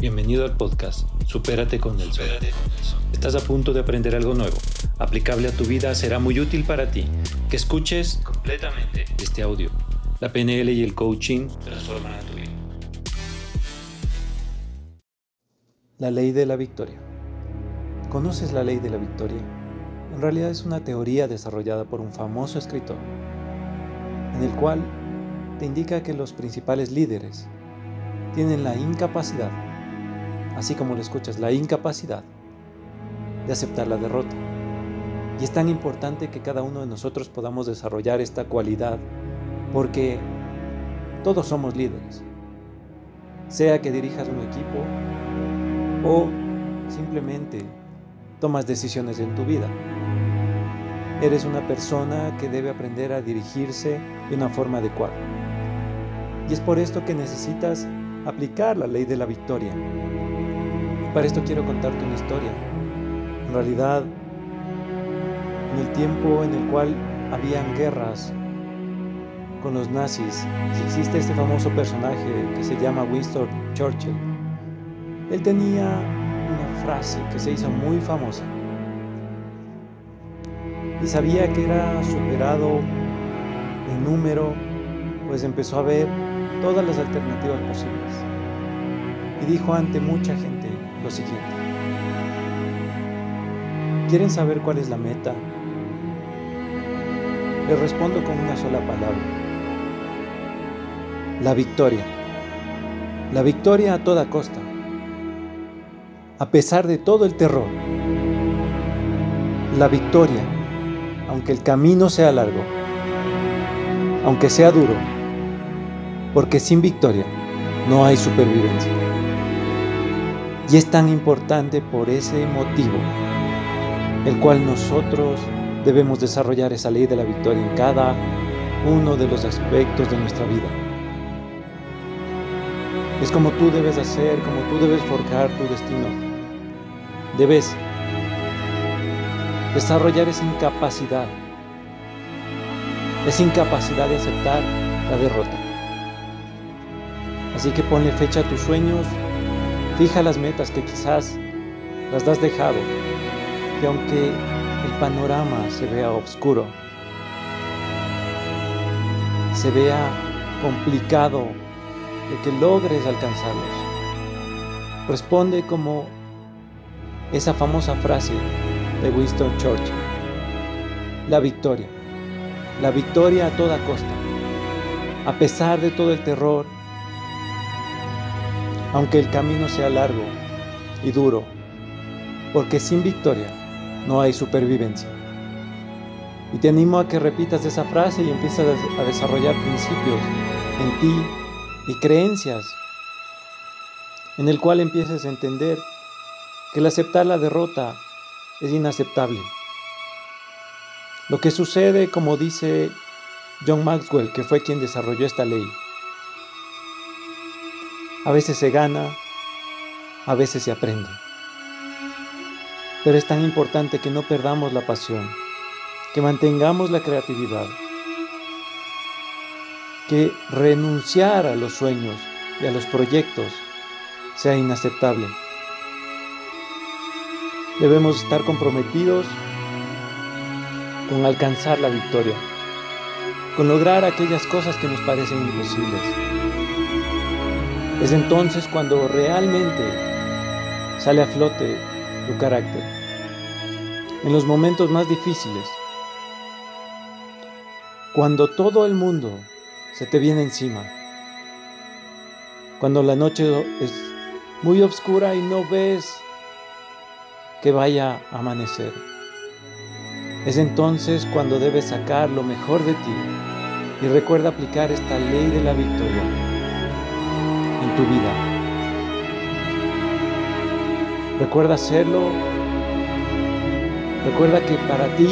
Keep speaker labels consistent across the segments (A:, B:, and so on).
A: Bienvenido al podcast Supérate con Nelson. Estás a punto de aprender algo nuevo, aplicable a tu vida, será muy útil para ti. Que escuches completamente este audio. La PNL y el coaching transforman a tu vida. La ley de la victoria. ¿Conoces la ley de la victoria? En realidad es una teoría desarrollada por un famoso escritor, en el cual te indica que los principales líderes tienen la incapacidad así como lo escuchas, la incapacidad de aceptar la derrota. Y es tan importante que cada uno de nosotros podamos desarrollar esta cualidad, porque todos somos líderes. Sea que dirijas un equipo o simplemente tomas decisiones en tu vida. Eres una persona que debe aprender a dirigirse de una forma adecuada. Y es por esto que necesitas aplicar la ley de la victoria. Para esto quiero contarte una historia. En realidad, en el tiempo en el cual habían guerras con los nazis, existe este famoso personaje que se llama Winston Churchill. Él tenía una frase que se hizo muy famosa y sabía que era superado en número, pues empezó a ver todas las alternativas posibles. Y dijo ante mucha gente lo siguiente. ¿Quieren saber cuál es la meta? Les respondo con una sola palabra. La victoria. La victoria a toda costa. A pesar de todo el terror. La victoria, aunque el camino sea largo, aunque sea duro, porque sin victoria no hay supervivencia. Y es tan importante por ese motivo, el cual nosotros debemos desarrollar esa ley de la victoria en cada uno de los aspectos de nuestra vida. Es como tú debes hacer, como tú debes forjar tu destino. Debes desarrollar esa incapacidad, esa incapacidad de aceptar la derrota. Así que ponle fecha a tus sueños, Fija las metas que quizás las has dejado, y aunque el panorama se vea oscuro, se vea complicado de que logres alcanzarlos, responde como esa famosa frase de Winston Churchill, la victoria, la victoria a toda costa, a pesar de todo el terror, aunque el camino sea largo y duro, porque sin victoria no hay supervivencia. Y te animo a que repitas esa frase y empieces a desarrollar principios en ti y creencias en el cual empieces a entender que el aceptar la derrota es inaceptable. Lo que sucede, como dice John Maxwell, que fue quien desarrolló esta ley, a veces se gana, a veces se aprende. Pero es tan importante que no perdamos la pasión, que mantengamos la creatividad, que renunciar a los sueños y a los proyectos sea inaceptable. Debemos estar comprometidos con alcanzar la victoria, con lograr aquellas cosas que nos parecen imposibles. Es entonces cuando realmente sale a flote tu carácter. En los momentos más difíciles, cuando todo el mundo se te viene encima, cuando la noche es muy oscura y no ves que vaya a amanecer. Es entonces cuando debes sacar lo mejor de ti y recuerda aplicar esta ley de la victoria tu vida. Recuerda hacerlo. Recuerda que para ti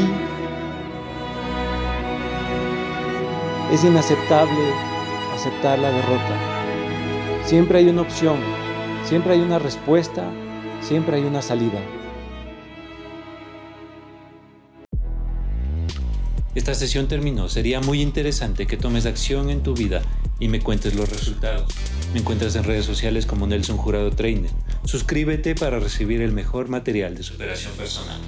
A: es inaceptable aceptar la derrota. Siempre hay una opción, siempre hay una respuesta, siempre hay una salida. Esta sesión terminó. Sería muy interesante que tomes acción en tu vida y me cuentes los resultados. Me encuentras en redes sociales como Nelson Jurado Trainer. Suscríbete para recibir el mejor material de superación personal.